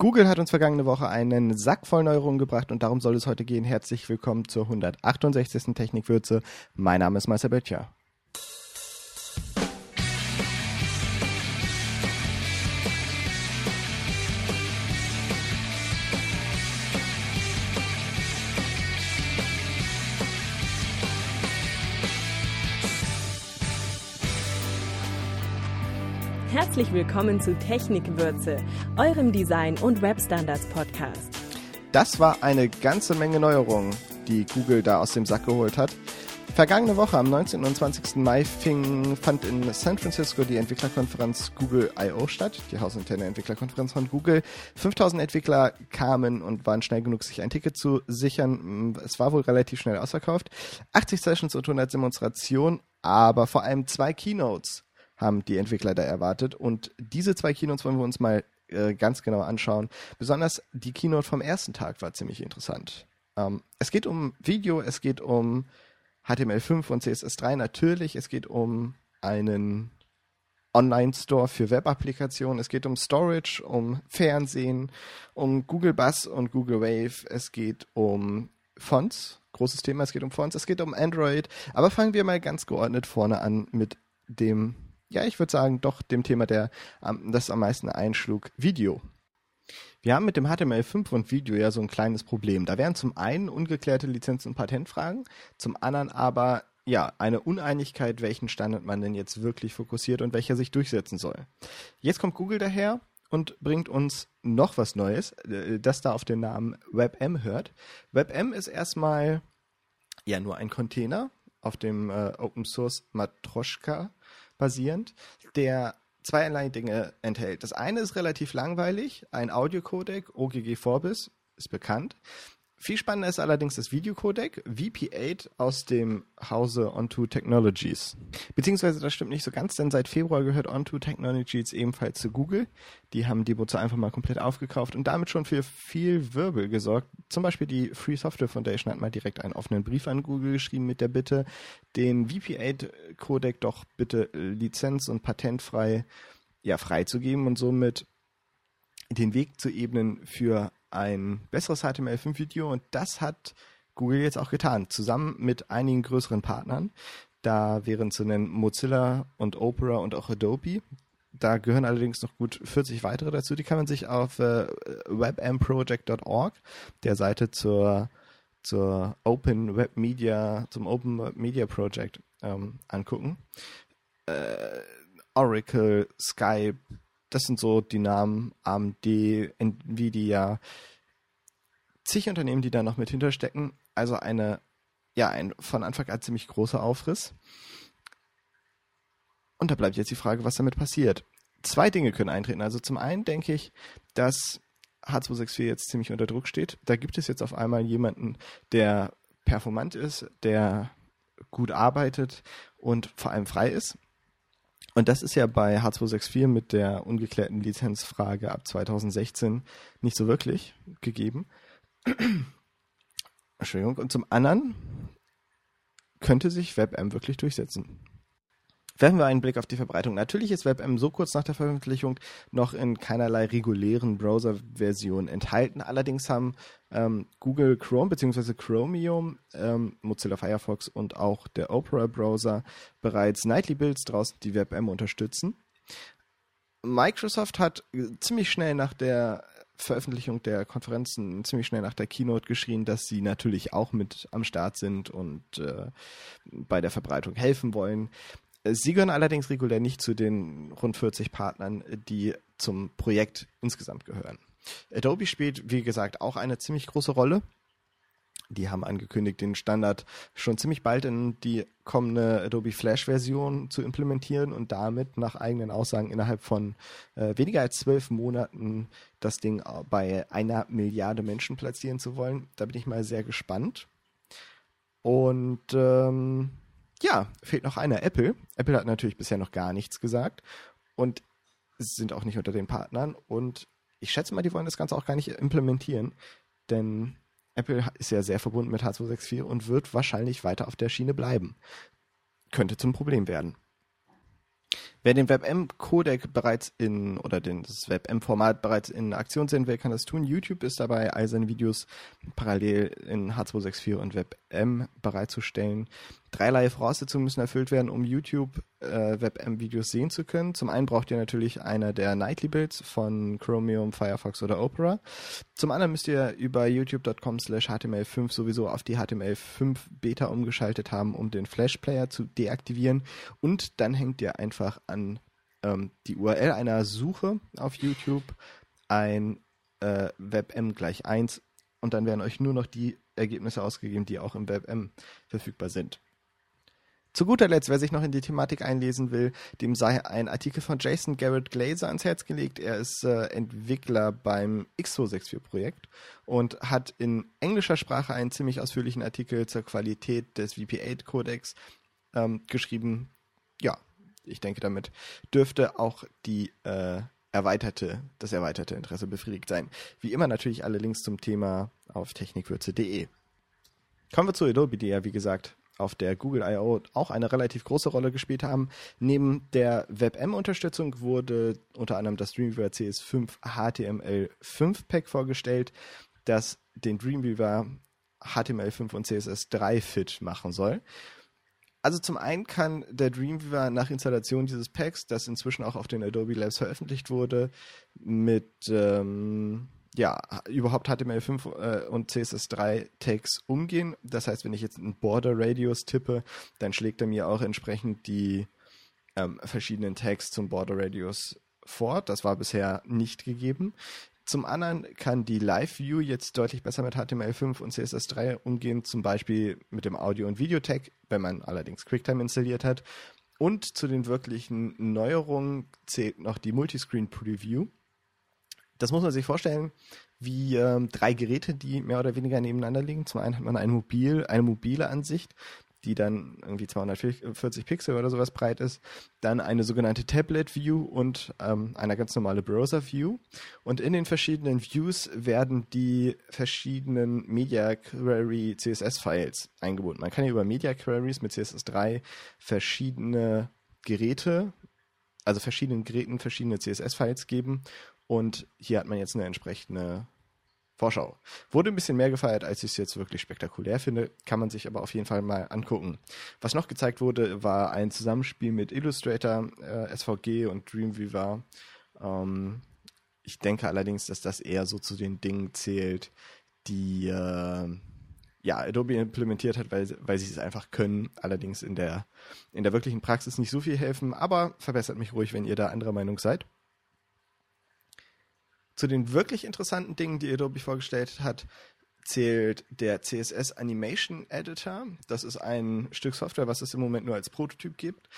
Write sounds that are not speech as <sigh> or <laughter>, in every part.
Google hat uns vergangene Woche einen Sack voll Neuerungen gebracht und darum soll es heute gehen. Herzlich willkommen zur 168. Technikwürze. Mein Name ist Meister Böttcher. Herzlich willkommen zu Technikwürze, eurem Design- und Webstandards-Podcast. Das war eine ganze Menge Neuerungen, die Google da aus dem Sack geholt hat. Vergangene Woche am 19. und 20. Mai fing, fand in San Francisco die Entwicklerkonferenz Google I.O. statt, die hausinterne Entwicklerkonferenz von Google. 5000 Entwickler kamen und waren schnell genug, sich ein Ticket zu sichern. Es war wohl relativ schnell ausverkauft. 80 Sessions und 100 Demonstrationen, aber vor allem zwei Keynotes haben die Entwickler da erwartet. Und diese zwei Keynotes wollen wir uns mal äh, ganz genau anschauen. Besonders die Keynote vom ersten Tag war ziemlich interessant. Ähm, es geht um Video, es geht um HTML5 und CSS3 natürlich, es geht um einen Online-Store für Web-Applikationen, es geht um Storage, um Fernsehen, um Google Bus und Google Wave, es geht um Fonts, großes Thema, es geht um Fonts, es geht um Android. Aber fangen wir mal ganz geordnet vorne an mit dem ja, ich würde sagen, doch dem Thema, der ähm, das am meisten einschlug, Video. Wir haben mit dem HTML5 und Video ja so ein kleines Problem. Da wären zum einen ungeklärte Lizenz- und Patentfragen, zum anderen aber ja, eine Uneinigkeit, welchen Standard man denn jetzt wirklich fokussiert und welcher sich durchsetzen soll. Jetzt kommt Google daher und bringt uns noch was Neues, äh, das da auf den Namen WebM hört. WebM ist erstmal ja nur ein Container auf dem äh, Open Source Matroschka basierend, der zweierlei Dinge enthält. Das eine ist relativ langweilig, ein Audiocodec, OGG Vorbis, ist bekannt. Viel spannender ist allerdings das Videocodec VP8 aus dem Hause Onto Technologies. Beziehungsweise das stimmt nicht so ganz, denn seit Februar gehört Onto Technologies ebenfalls zu Google. Die haben die Butze einfach mal komplett aufgekauft und damit schon für viel Wirbel gesorgt. Zum Beispiel die Free Software Foundation hat mal direkt einen offenen Brief an Google geschrieben mit der Bitte, den VP8-Codec doch bitte lizenz- und patentfrei ja, freizugeben und somit den Weg zu ebnen für ein besseres HTML5-Video und das hat Google jetzt auch getan, zusammen mit einigen größeren Partnern. Da wären zu nennen Mozilla und Opera und auch Adobe. Da gehören allerdings noch gut 40 weitere dazu. Die kann man sich auf äh, webmproject.org, der Seite zur, zur Open Web Media, zum Open Web Media Project ähm, angucken. Äh, Oracle, Skype, das sind so die Namen AMD, Nvidia, zig Unternehmen, die da noch mit hinterstecken. Also eine, ja, ein von Anfang an ziemlich großer Aufriss. Und da bleibt jetzt die Frage, was damit passiert. Zwei Dinge können eintreten. Also zum einen denke ich, dass H264 jetzt ziemlich unter Druck steht. Da gibt es jetzt auf einmal jemanden, der performant ist, der gut arbeitet und vor allem frei ist. Und das ist ja bei H264 mit der ungeklärten Lizenzfrage ab 2016 nicht so wirklich gegeben. Entschuldigung. Und zum anderen könnte sich WebM wirklich durchsetzen. Werfen wir einen Blick auf die Verbreitung. Natürlich ist WebM so kurz nach der Veröffentlichung noch in keinerlei regulären Browser-Versionen enthalten. Allerdings haben ähm, Google Chrome bzw. Chromium, ähm, Mozilla Firefox und auch der Opera-Browser bereits Nightly Builds draußen, die WebM unterstützen. Microsoft hat ziemlich schnell nach der Veröffentlichung der Konferenzen ziemlich schnell nach der Keynote geschrien, dass sie natürlich auch mit am Start sind und äh, bei der Verbreitung helfen wollen. Sie gehören allerdings regulär nicht zu den rund 40 Partnern, die zum Projekt insgesamt gehören. Adobe spielt, wie gesagt, auch eine ziemlich große Rolle. Die haben angekündigt, den Standard schon ziemlich bald in die kommende Adobe Flash-Version zu implementieren und damit nach eigenen Aussagen innerhalb von äh, weniger als zwölf Monaten das Ding bei einer Milliarde Menschen platzieren zu wollen. Da bin ich mal sehr gespannt. Und ähm, ja, fehlt noch einer, Apple. Apple hat natürlich bisher noch gar nichts gesagt und sind auch nicht unter den Partnern. Und ich schätze mal, die wollen das Ganze auch gar nicht implementieren, denn Apple ist ja sehr verbunden mit H264 und wird wahrscheinlich weiter auf der Schiene bleiben. Könnte zum Problem werden. Wer den WebM-Codec bereits in oder das WebM-Format bereits in Aktion sehen will, kann das tun. YouTube ist dabei, all seine Videos parallel in H264 und WebM bereitzustellen. Dreierlei Voraussetzungen müssen erfüllt werden, um YouTube äh, WebM-Videos sehen zu können. Zum einen braucht ihr natürlich einer der Nightly Builds von Chromium, Firefox oder Opera. Zum anderen müsst ihr über youtube.com slash html5 sowieso auf die HTML5 Beta umgeschaltet haben, um den Flash Player zu deaktivieren. Und dann hängt ihr einfach an ähm, die URL einer Suche auf YouTube ein äh, WebM gleich 1 und dann werden euch nur noch die Ergebnisse ausgegeben, die auch im WebM verfügbar sind. Zu guter Letzt, wer sich noch in die Thematik einlesen will, dem sei ein Artikel von Jason Garrett Glazer ans Herz gelegt. Er ist äh, Entwickler beim X264-Projekt und hat in englischer Sprache einen ziemlich ausführlichen Artikel zur Qualität des VP8-Codecs ähm, geschrieben. Ja, ich denke, damit dürfte auch die äh, erweiterte, das erweiterte Interesse befriedigt sein. Wie immer natürlich alle Links zum Thema auf technikwürze.de. Kommen wir zu Adobe, die ja wie gesagt auf der Google I.O. auch eine relativ große Rolle gespielt haben. Neben der WebM-Unterstützung wurde unter anderem das Dreamweaver CS5 HTML5 Pack vorgestellt, das den Dreamweaver HTML5 und CSS3 fit machen soll. Also zum einen kann der Dreamweaver nach Installation dieses Packs, das inzwischen auch auf den Adobe Labs veröffentlicht wurde, mit ähm, ja, überhaupt HTML5 äh, und CSS3 Tags umgehen. Das heißt, wenn ich jetzt einen Border Radius tippe, dann schlägt er mir auch entsprechend die ähm, verschiedenen Tags zum Border Radius vor. Das war bisher nicht gegeben. Zum anderen kann die Live View jetzt deutlich besser mit HTML5 und CSS3 umgehen, zum Beispiel mit dem Audio- und Video-Tag, wenn man allerdings QuickTime installiert hat. Und zu den wirklichen Neuerungen zählt noch die Multiscreen Preview. Das muss man sich vorstellen wie ähm, drei Geräte, die mehr oder weniger nebeneinander liegen. Zum einen hat man ein Mobil, eine mobile Ansicht, die dann irgendwie 240 Pixel oder sowas breit ist. Dann eine sogenannte Tablet View und ähm, eine ganz normale Browser View. Und in den verschiedenen Views werden die verschiedenen Media Query CSS Files eingebunden. Man kann ja über Media Queries mit CSS3 verschiedene Geräte, also verschiedenen Geräten verschiedene CSS Files geben und hier hat man jetzt eine entsprechende Vorschau. Wurde ein bisschen mehr gefeiert, als ich es jetzt wirklich spektakulär finde, kann man sich aber auf jeden Fall mal angucken. Was noch gezeigt wurde, war ein Zusammenspiel mit Illustrator, äh, SVG und Dreamweaver. Ähm, ich denke allerdings, dass das eher so zu den Dingen zählt, die äh, ja, Adobe implementiert hat, weil, weil sie es einfach können. Allerdings in der, in der wirklichen Praxis nicht so viel helfen, aber verbessert mich ruhig, wenn ihr da anderer Meinung seid. Zu den wirklich interessanten Dingen, die Adobe vorgestellt hat, zählt der CSS Animation Editor. Das ist ein Stück Software, was es im Moment nur als Prototyp gibt,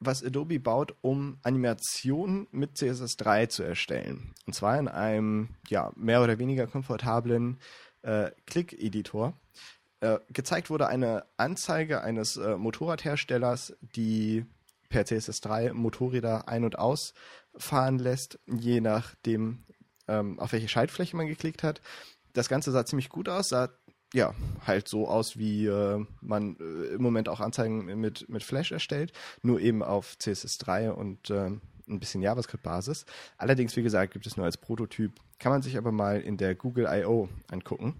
was Adobe baut, um Animationen mit CSS3 zu erstellen. Und zwar in einem ja, mehr oder weniger komfortablen äh, Click-Editor. Äh, gezeigt wurde eine Anzeige eines äh, Motorradherstellers, die per CSS3 Motorräder ein- und ausfahren lässt, je nachdem, ähm, auf welche Schaltfläche man geklickt hat. Das Ganze sah ziemlich gut aus, sah ja halt so aus, wie äh, man äh, im Moment auch Anzeigen mit, mit Flash erstellt, nur eben auf CSS3 und äh, ein bisschen JavaScript-Basis. Allerdings, wie gesagt, gibt es nur als Prototyp. Kann man sich aber mal in der Google I.O. angucken.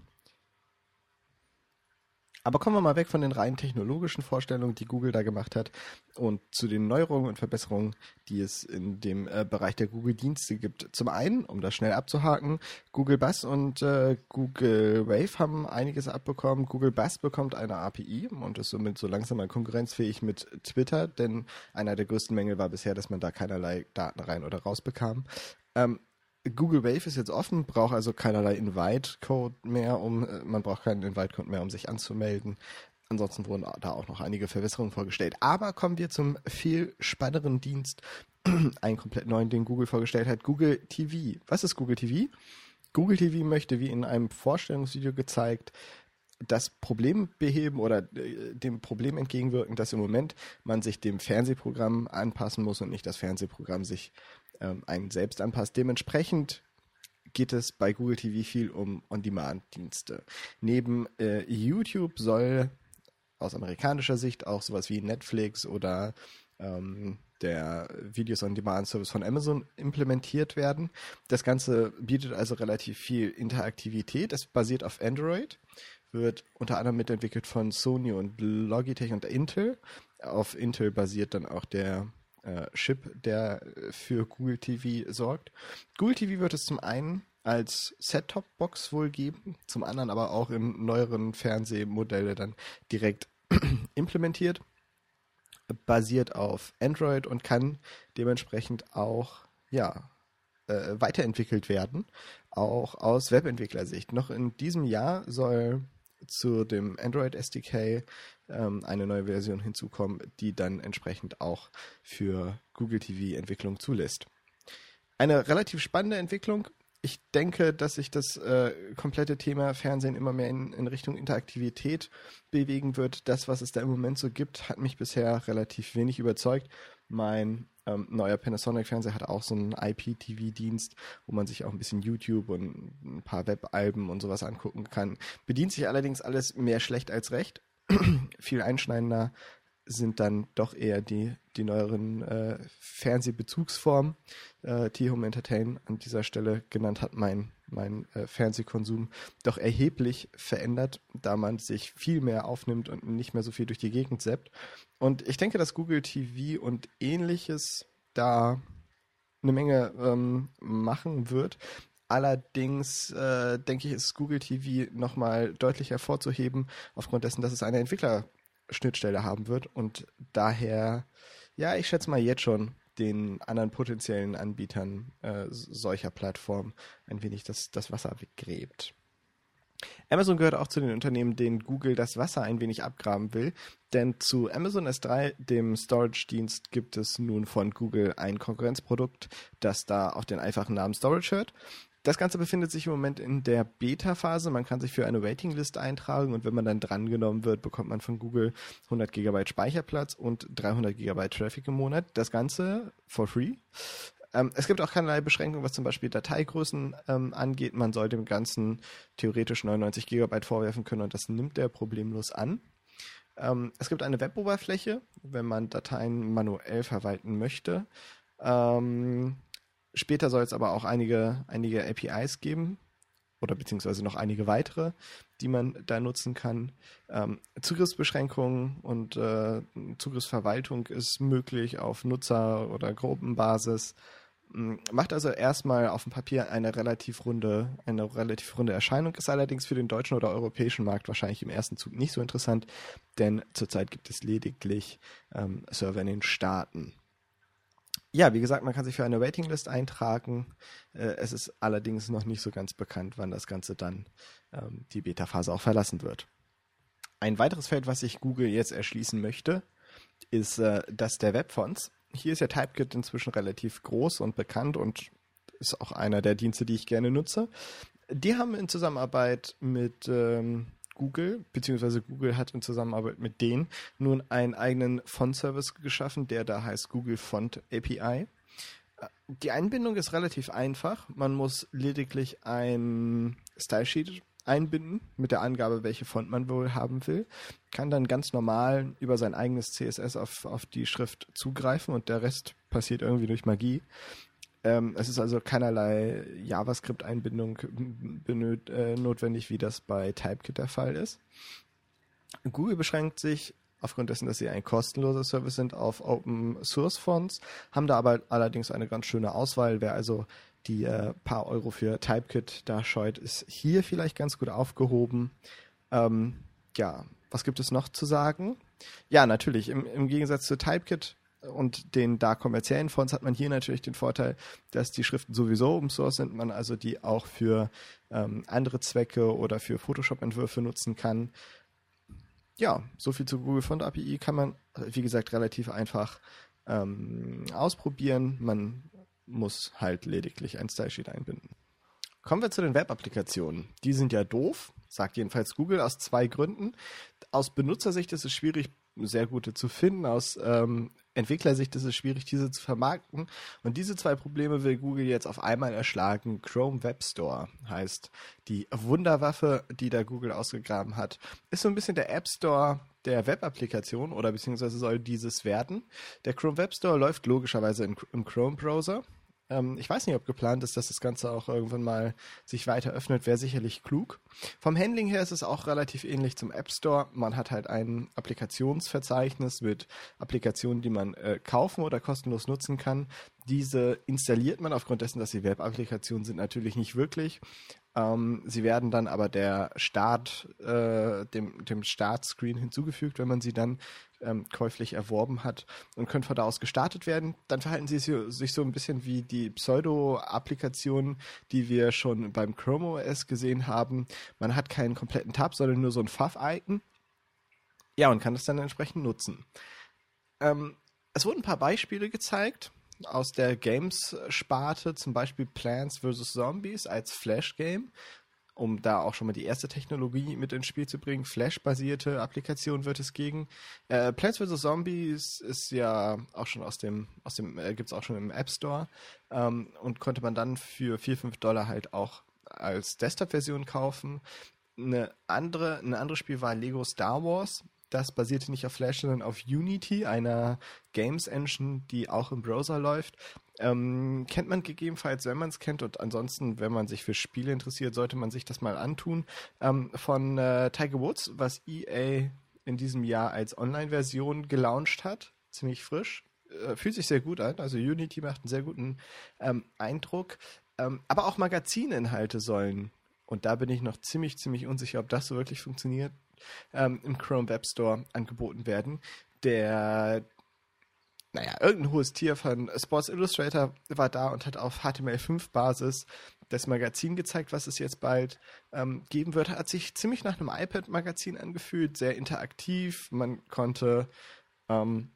Aber kommen wir mal weg von den rein technologischen Vorstellungen, die Google da gemacht hat, und zu den Neuerungen und Verbesserungen, die es in dem äh, Bereich der Google-Dienste gibt. Zum einen, um das schnell abzuhaken, Google Bus und äh, Google Wave haben einiges abbekommen. Google Bus bekommt eine API und ist somit so langsam mal konkurrenzfähig mit Twitter, denn einer der größten Mängel war bisher, dass man da keinerlei Daten rein oder raus bekam. Ähm, Google Wave ist jetzt offen, braucht also keinerlei Invite-Code mehr, um äh, man braucht keinen Invite-Code mehr, um sich anzumelden. Ansonsten wurden da auch noch einige Verbesserungen vorgestellt. Aber kommen wir zum viel spannenderen Dienst, <clears throat> einen komplett neuen, den Google vorgestellt hat, Google TV. Was ist Google TV? Google TV möchte, wie in einem Vorstellungsvideo gezeigt, das Problem beheben oder äh, dem Problem entgegenwirken, dass im Moment man sich dem Fernsehprogramm anpassen muss und nicht das Fernsehprogramm sich ähm, einen selbst anpasst. Dementsprechend geht es bei Google TV viel um On-Demand-Dienste. Neben äh, YouTube soll aus amerikanischer Sicht auch sowas wie Netflix oder ähm, der Videos on Demand Service von Amazon implementiert werden. Das Ganze bietet also relativ viel Interaktivität. Es basiert auf Android, wird unter anderem mitentwickelt von Sony und Logitech und Intel. Auf Intel basiert dann auch der äh, Chip, der für Google TV sorgt. Google TV wird es zum einen als Set-Top-Box wohl geben, zum anderen aber auch in neueren Fernsehmodelle dann direkt <clears throat> implementiert basiert auf Android und kann dementsprechend auch ja, äh, weiterentwickelt werden, auch aus Webentwicklersicht. Noch in diesem Jahr soll zu dem Android SDK ähm, eine neue Version hinzukommen, die dann entsprechend auch für Google TV Entwicklung zulässt. Eine relativ spannende Entwicklung, ich denke, dass sich das äh, komplette Thema Fernsehen immer mehr in, in, Richtung Interaktivität bewegen wird. Das, was es da im Moment so gibt, hat mich bisher relativ wenig überzeugt. Mein ähm, neuer Panasonic-Fernseher hat auch so einen IPTV-Dienst, wo man sich auch ein bisschen YouTube und ein paar Webalben und sowas angucken kann. Bedient sich allerdings alles mehr schlecht als recht. <clears throat> Viel einschneidender sind dann doch eher die, die neueren äh, Fernsehbezugsformen. Äh, T-Home Entertain an dieser Stelle genannt hat mein, mein äh, Fernsehkonsum doch erheblich verändert, da man sich viel mehr aufnimmt und nicht mehr so viel durch die Gegend zappt. Und ich denke, dass Google TV und ähnliches da eine Menge ähm, machen wird. Allerdings äh, denke ich, ist Google TV nochmal deutlich hervorzuheben, aufgrund dessen, dass es eine Entwickler Schnittstelle haben wird und daher, ja, ich schätze mal jetzt schon den anderen potenziellen Anbietern äh, solcher Plattformen ein wenig das, das Wasser weggräbt. Amazon gehört auch zu den Unternehmen, denen Google das Wasser ein wenig abgraben will, denn zu Amazon S3, dem Storage-Dienst, gibt es nun von Google ein Konkurrenzprodukt, das da auch den einfachen Namen Storage hört. Das Ganze befindet sich im Moment in der Beta-Phase. Man kann sich für eine Waiting-List eintragen und wenn man dann drangenommen wird, bekommt man von Google 100 GB Speicherplatz und 300 GB Traffic im Monat. Das Ganze for free. Ähm, es gibt auch keinerlei Beschränkungen, was zum Beispiel Dateigrößen ähm, angeht. Man soll dem Ganzen theoretisch 99 GB vorwerfen können und das nimmt er problemlos an. Ähm, es gibt eine Web-Oberfläche, wenn man Dateien manuell verwalten möchte. Ähm, Später soll es aber auch einige, einige APIs geben oder beziehungsweise noch einige weitere, die man da nutzen kann. Ähm, Zugriffsbeschränkungen und äh, Zugriffsverwaltung ist möglich auf Nutzer- oder Gruppenbasis. Mm, macht also erstmal auf dem Papier eine relativ runde, eine relativ runde Erscheinung, ist allerdings für den deutschen oder europäischen Markt wahrscheinlich im ersten Zug nicht so interessant, denn zurzeit gibt es lediglich ähm, Server in den Staaten. Ja, wie gesagt, man kann sich für eine Waitinglist eintragen. Äh, es ist allerdings noch nicht so ganz bekannt, wann das Ganze dann ähm, die Beta-Phase auch verlassen wird. Ein weiteres Feld, was sich Google jetzt erschließen möchte, ist äh, das der Webfonts. Hier ist ja TypeKit inzwischen relativ groß und bekannt und ist auch einer der Dienste, die ich gerne nutze. Die haben in Zusammenarbeit mit ähm, Google, beziehungsweise Google hat in Zusammenarbeit mit denen nun einen eigenen Font-Service geschaffen, der da heißt Google Font API. Die Einbindung ist relativ einfach. Man muss lediglich ein Stylesheet einbinden mit der Angabe, welche Font man wohl haben will, kann dann ganz normal über sein eigenes CSS auf, auf die Schrift zugreifen und der Rest passiert irgendwie durch Magie. Ähm, es ist also keinerlei JavaScript-Einbindung äh, notwendig, wie das bei TypeKit der Fall ist. Google beschränkt sich aufgrund dessen, dass sie ein kostenloser Service sind, auf Open Source Fonts, haben da aber allerdings eine ganz schöne Auswahl. Wer also die äh, paar Euro für TypeKit da scheut, ist hier vielleicht ganz gut aufgehoben. Ähm, ja, was gibt es noch zu sagen? Ja, natürlich, im, im Gegensatz zu TypeKit und den da kommerziellen Fonts hat man hier natürlich den Vorteil, dass die Schriften sowieso Open Source sind, man also die auch für ähm, andere Zwecke oder für Photoshop-Entwürfe nutzen kann. Ja, so viel zu Google Font API kann man, wie gesagt, relativ einfach ähm, ausprobieren. Man muss halt lediglich ein Stylesheet einbinden. Kommen wir zu den Web-Applikationen. Die sind ja doof, sagt jedenfalls Google aus zwei Gründen. Aus Benutzersicht ist es schwierig, sehr gute zu finden. Aus ähm, Entwicklersicht ist es schwierig, diese zu vermarkten. Und diese zwei Probleme will Google jetzt auf einmal erschlagen. Chrome Web Store heißt die Wunderwaffe, die da Google ausgegraben hat. Ist so ein bisschen der App Store der Web-Applikation oder beziehungsweise soll dieses werden. Der Chrome Web Store läuft logischerweise im Chrome-Browser. Ähm, ich weiß nicht, ob geplant ist, dass das Ganze auch irgendwann mal sich weiter öffnet, wäre sicherlich klug. Vom Handling her ist es auch relativ ähnlich zum App Store. Man hat halt ein Applikationsverzeichnis mit Applikationen, die man äh, kaufen oder kostenlos nutzen kann. Diese installiert man aufgrund dessen, dass sie Web-Applikationen sind, natürlich nicht wirklich. Ähm, sie werden dann aber der Start, äh, dem, dem Startscreen hinzugefügt, wenn man sie dann ähm, käuflich erworben hat und können von da aus gestartet werden. Dann verhalten sie sich so ein bisschen wie die Pseudo-Applikationen, die wir schon beim Chrome OS gesehen haben. Man hat keinen kompletten Tab, sondern nur so ein Fav-Icon. Ja, und kann das dann entsprechend nutzen. Ähm, es wurden ein paar Beispiele gezeigt aus der Games-Sparte, zum Beispiel Plants vs. Zombies als Flash-Game, um da auch schon mal die erste Technologie mit ins Spiel zu bringen. Flash-basierte Applikation wird es gegen. Äh, Plants vs. Zombies ist ja auch schon aus dem, aus dem, äh, gibt es auch schon im App Store ähm, und konnte man dann für 4, 5 Dollar halt auch als Desktop-Version kaufen. Eine andere, ein anderes Spiel war Lego Star Wars. Das basierte nicht auf Flash, sondern auf Unity, einer Games Engine, die auch im Browser läuft. Ähm, kennt man gegebenenfalls, wenn man es kennt, und ansonsten, wenn man sich für Spiele interessiert, sollte man sich das mal antun. Ähm, von äh, Tiger Woods, was EA in diesem Jahr als Online-Version gelauncht hat. Ziemlich frisch. Äh, fühlt sich sehr gut an. Also Unity macht einen sehr guten ähm, Eindruck. Ähm, aber auch Magazininhalte sollen und da bin ich noch ziemlich, ziemlich unsicher, ob das so wirklich funktioniert ähm, im Chrome Web Store angeboten werden. Der, naja, irgendein hohes Tier von Sports Illustrator war da und hat auf HTML5-Basis das Magazin gezeigt, was es jetzt bald ähm, geben wird. Hat sich ziemlich nach einem iPad-Magazin angefühlt, sehr interaktiv. Man konnte ähm,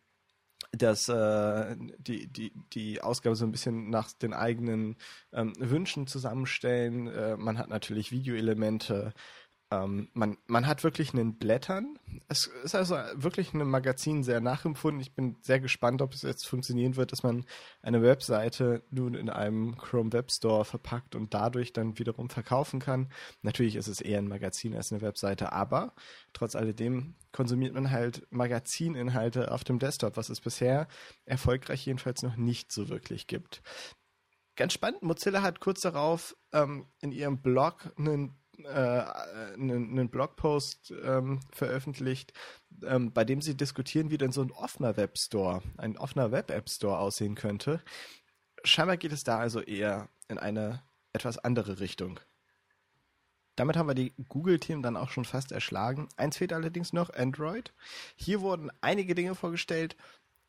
das, äh, die, die, die Ausgabe so ein bisschen nach den eigenen ähm, Wünschen zusammenstellen. Äh, man hat natürlich Videoelemente, ähm, man, man hat wirklich einen Blättern. Es ist also wirklich ein Magazin sehr nachempfunden. Ich bin sehr gespannt, ob es jetzt funktionieren wird, dass man eine Webseite nun in einem Chrome Web Store verpackt und dadurch dann wiederum verkaufen kann. Natürlich ist es eher ein Magazin als eine Webseite, aber trotz alledem konsumiert man halt Magazininhalte auf dem Desktop, was es bisher erfolgreich jedenfalls noch nicht so wirklich gibt. Ganz spannend, Mozilla hat kurz darauf ähm, in ihrem Blog einen äh, einen, Blogpost ähm, veröffentlicht, ähm, bei dem sie diskutieren, wie denn so ein offener Webstore, ein offener Web-App Store aussehen könnte. Scheinbar geht es da also eher in eine etwas andere Richtung. Damit haben wir die Google-Themen dann auch schon fast erschlagen. Eins fehlt allerdings noch, Android. Hier wurden einige Dinge vorgestellt.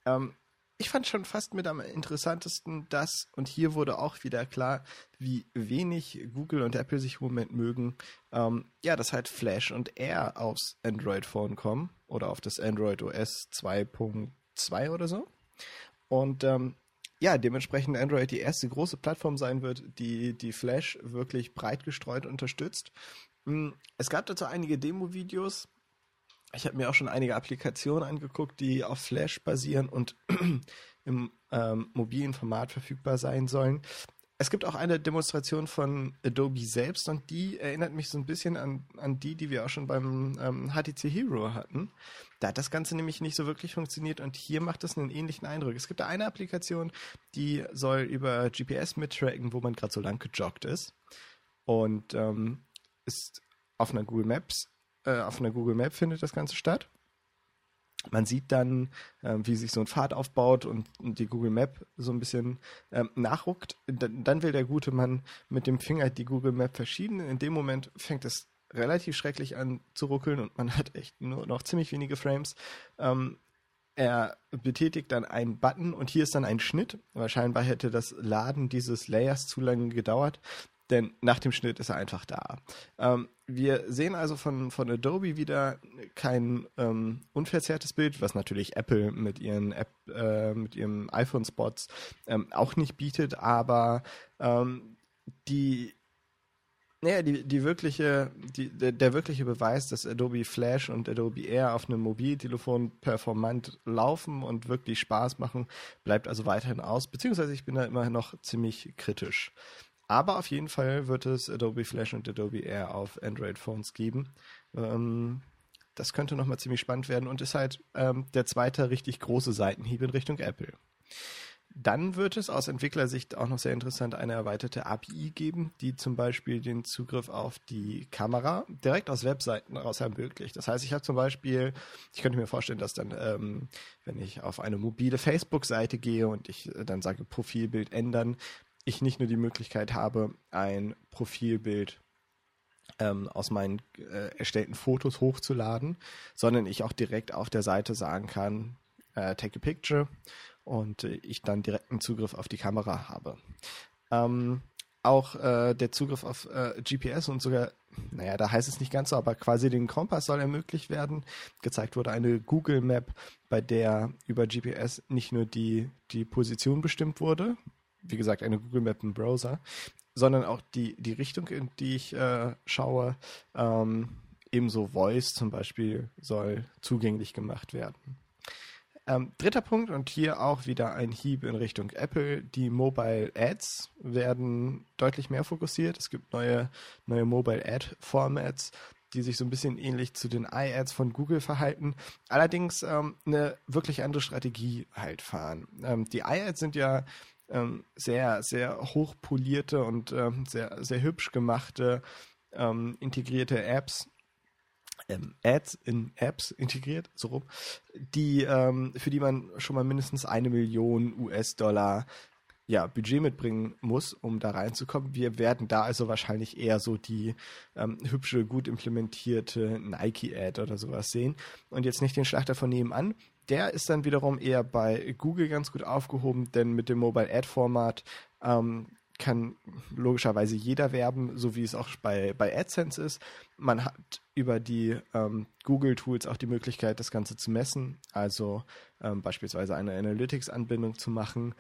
Ähm, ich fand schon fast mit am interessantesten das, und hier wurde auch wieder klar, wie wenig Google und Apple sich im Moment mögen, ähm, ja, dass halt Flash und Air aufs Android-Phone kommen oder auf das Android OS 2.2 oder so. Und ähm, ja, dementsprechend Android die erste große Plattform sein wird, die die Flash wirklich breit gestreut unterstützt. Hm, es gab dazu einige Demo-Videos, ich habe mir auch schon einige Applikationen angeguckt, die auf Flash basieren und <clears throat> im ähm, mobilen Format verfügbar sein sollen. Es gibt auch eine Demonstration von Adobe selbst und die erinnert mich so ein bisschen an, an die, die wir auch schon beim ähm, HTC Hero hatten. Da hat das Ganze nämlich nicht so wirklich funktioniert und hier macht es einen ähnlichen Eindruck. Es gibt da eine Applikation, die soll über GPS mittracken, wo man gerade so lang gejoggt ist und ähm, ist auf einer Google Maps äh, auf einer Google Map findet das Ganze statt. Man sieht dann, äh, wie sich so ein Pfad aufbaut und, die Google Map so ein bisschen ähm, nachruckt. Dann, dann will der gute Mann mit dem Finger die Google Map verschieben. In dem Moment fängt es relativ schrecklich an zu ruckeln und man hat echt nur noch ziemlich wenige Frames. Ähm, er betätigt dann einen Button und hier ist dann ein Schnitt. Wahrscheinlich hätte das Laden dieses Layers zu lange gedauert denn nach dem Schnitt ist er einfach da. Ähm, wir sehen also von, von Adobe wieder kein ähm, unverzerrtes Bild, was natürlich Apple mit ihren App, äh, mit ihren iPhone-Spots ähm, auch nicht bietet, aber ähm, die Naja, die, die wirkliche, die, der, der, wirkliche Beweis, dass Adobe Flash und Adobe Air auf einem Mobiltelefon performant laufen und wirklich Spaß machen, bleibt also weiterhin aus. Beziehungsweise ich bin da immer noch ziemlich kritisch. Aber auf jeden Fall wird es Adobe Flash und Adobe Air auf Android-Phones geben. Ähm, das könnte nochmal ziemlich spannend werden und ist halt ähm, der zweite richtig große Seitenhieb in Richtung Apple. Dann wird es aus Entwicklersicht auch noch sehr interessant eine erweiterte API geben, die zum Beispiel den Zugriff auf die Kamera direkt aus Webseiten heraus ermöglicht. Das heißt, ich habe zum Beispiel, ich könnte mir vorstellen, dass dann, ähm, wenn ich auf eine mobile Facebook-Seite gehe und ich äh, dann sage Profilbild ändern, ich nicht nur die Möglichkeit habe, ein Profilbild ähm, aus meinen äh, erstellten Fotos hochzuladen, sondern ich auch direkt auf der Seite sagen kann, äh, take a picture und äh, ich dann direkten Zugriff auf die Kamera habe. Ähm, auch äh, der Zugriff auf äh, GPS und sogar, naja, da heißt es nicht ganz so, aber quasi den Kompass soll ermöglicht werden. Gezeigt wurde eine Google Map, bei der über GPS nicht nur die, die Position bestimmt wurde, wie gesagt, eine Google Map im Browser, sondern auch die, die Richtung, in die ich äh, schaue. Ähm, ebenso Voice zum Beispiel soll zugänglich gemacht werden. Ähm, dritter Punkt und hier auch wieder ein Hieb in Richtung Apple. Die Mobile Ads werden deutlich mehr fokussiert. Es gibt neue, neue Mobile Ad Formats, die sich so ein bisschen ähnlich zu den iAds von Google verhalten. Allerdings ähm, eine wirklich andere Strategie halt fahren. Ähm, die iAds sind ja ähm, sehr, sehr hochpolierte und ähm, sehr, sehr hübsch gemachte ähm, integrierte Apps, ähm, Ads in Apps integriert, so rum, die, ähm, für die man schon mal mindestens eine Million US-Dollar ja, Budget mitbringen muss, um da reinzukommen. Wir werden da also wahrscheinlich eher so die ähm, hübsche, gut implementierte Nike-Ad oder sowas sehen und jetzt nicht den Schlachter von nebenan. Der ist dann wiederum eher bei Google ganz gut aufgehoben, denn mit dem Mobile Ad-Format ähm, kann logischerweise jeder werben, so wie es auch bei, bei AdSense ist. Man hat über die ähm, Google-Tools auch die Möglichkeit, das Ganze zu messen, also ähm, beispielsweise eine Analytics-Anbindung zu machen.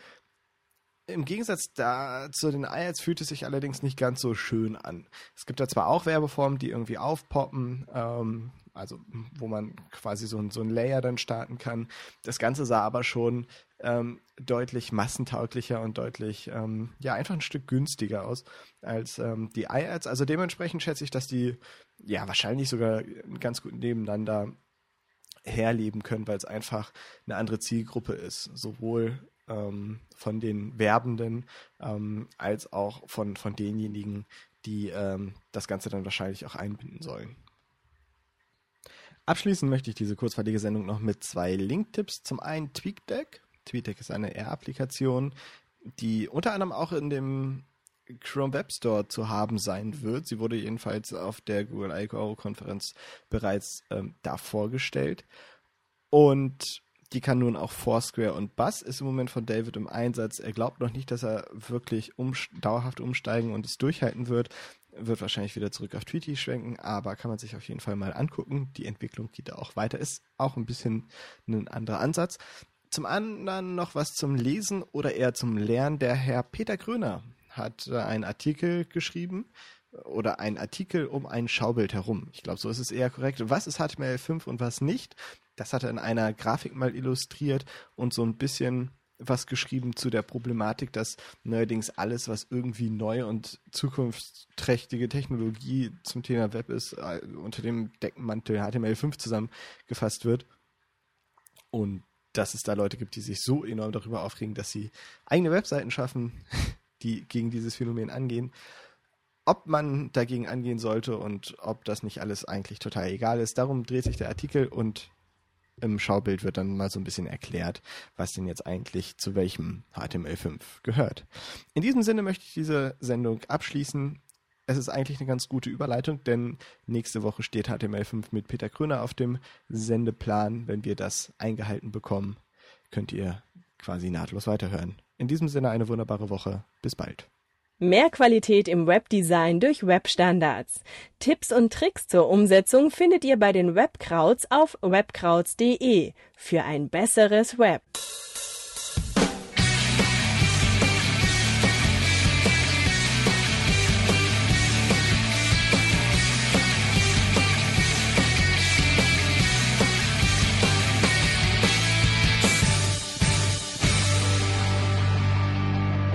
Im Gegensatz da zu den iAds fühlt es sich allerdings nicht ganz so schön an. Es gibt da zwar auch Werbeformen, die irgendwie aufpoppen, ähm, also wo man quasi so ein, so ein Layer dann starten kann. Das Ganze sah aber schon ähm, deutlich massentauglicher und deutlich, ähm, ja, einfach ein Stück günstiger aus als ähm, die iAds. Also dementsprechend schätze ich, dass die ja wahrscheinlich sogar ganz gut nebeneinander herleben können, weil es einfach eine andere Zielgruppe ist. Sowohl ähm, von den Werbenden ähm, als auch von, von denjenigen, die ähm, das Ganze dann wahrscheinlich auch einbinden sollen. Abschließen möchte ich diese kurzweilige Sendung noch mit zwei Link-Tipps. Zum einen TweetDeck. TweetDeck ist eine R-Applikation, die unter anderem auch in dem Chrome Web Store zu haben sein wird. Sie wurde jedenfalls auf der Google I.O.-Konferenz bereits ähm, da vorgestellt. Und die kann nun auch Foursquare und Buzz, ist im Moment von David im Einsatz. Er glaubt noch nicht, dass er wirklich um, dauerhaft umsteigen und es durchhalten wird wird wahrscheinlich wieder zurück auf Tweety schwenken, aber kann man sich auf jeden Fall mal angucken. Die Entwicklung geht da auch weiter. Ist auch ein bisschen ein anderer Ansatz. Zum anderen noch was zum Lesen oder eher zum Lernen. Der Herr Peter Gröner hat einen Artikel geschrieben oder einen Artikel um ein Schaubild herum. Ich glaube, so ist es eher korrekt. Was ist HTML5 und was nicht? Das hat er in einer Grafik mal illustriert und so ein bisschen was geschrieben zu der Problematik, dass neuerdings alles, was irgendwie neu und zukunftsträchtige Technologie zum Thema Web ist, äh, unter dem Deckenmantel HTML5 zusammengefasst wird. Und dass es da Leute gibt, die sich so enorm darüber aufregen, dass sie eigene Webseiten schaffen, die gegen dieses Phänomen angehen. Ob man dagegen angehen sollte und ob das nicht alles eigentlich total egal ist, darum dreht sich der Artikel und im Schaubild wird dann mal so ein bisschen erklärt, was denn jetzt eigentlich zu welchem HTML5 gehört. In diesem Sinne möchte ich diese Sendung abschließen. Es ist eigentlich eine ganz gute Überleitung, denn nächste Woche steht HTML5 mit Peter Kröner auf dem Sendeplan. Wenn wir das eingehalten bekommen, könnt ihr quasi nahtlos weiterhören. In diesem Sinne eine wunderbare Woche. Bis bald. Mehr Qualität im Webdesign durch Webstandards. Tipps und Tricks zur Umsetzung findet ihr bei den Webkrauts auf webkrauts.de für ein besseres Web.